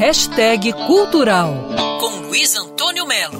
Hashtag Cultural, com Luiz Antônio Melo.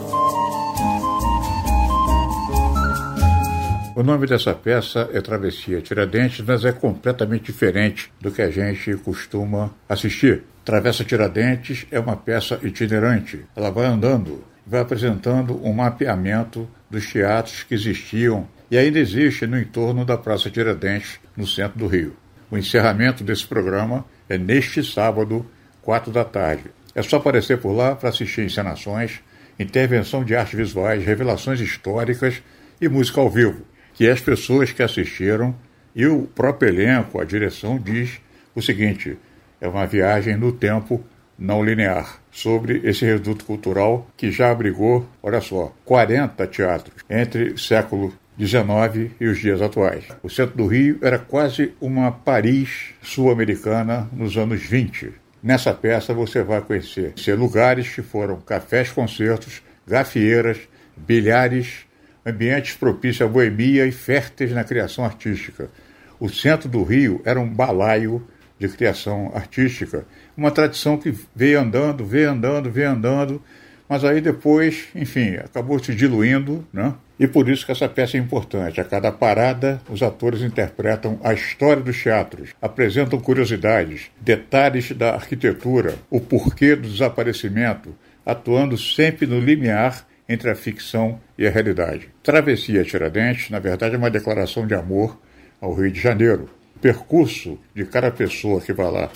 O nome dessa peça é Travessia Tiradentes, mas é completamente diferente do que a gente costuma assistir. Travessa Tiradentes é uma peça itinerante. Ela vai andando, vai apresentando um mapeamento dos teatros que existiam e ainda existe no entorno da Praça Tiradentes, no centro do Rio. O encerramento desse programa é neste sábado, quatro da tarde. É só aparecer por lá para assistir encenações, intervenção de artes visuais, revelações históricas e música ao vivo que as pessoas que assistiram e o próprio elenco, a direção, diz o seguinte: é uma viagem no tempo não linear sobre esse reduto cultural que já abrigou, olha só, 40 teatros entre século XIX e os dias atuais. O centro do Rio era quase uma Paris sul-americana nos anos 20. Nessa peça você vai conhecer lugares que foram cafés, concertos, gafieiras, bilhares, ambientes propícios à boemia e férteis na criação artística. O centro do Rio era um balaio de criação artística, uma tradição que veio andando, veio andando, veio andando, mas aí depois, enfim, acabou se diluindo, né? E por isso que essa peça é importante. A cada parada, os atores interpretam a história dos teatros, apresentam curiosidades, detalhes da arquitetura, o porquê do desaparecimento, atuando sempre no limiar entre a ficção e a realidade. Travessia Tiradentes, na verdade, é uma declaração de amor ao Rio de Janeiro. O percurso de cada pessoa que vai lá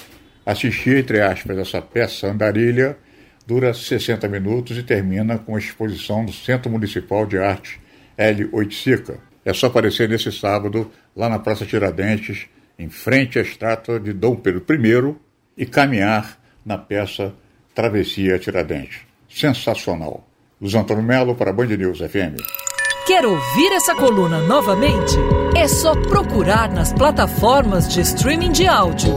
assistir, entre aspas, essa peça andarilha dura 60 minutos e termina com a exposição do Centro Municipal de Arte L. Oiticica. É só aparecer nesse sábado lá na Praça Tiradentes, em frente à estátua de Dom Pedro I, e caminhar na peça Travessia Tiradentes. Sensacional. Luiz Antônio Melo para a Band News FM. Quer ouvir essa coluna novamente? É só procurar nas plataformas de streaming de áudio.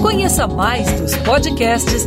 Conheça mais dos podcasts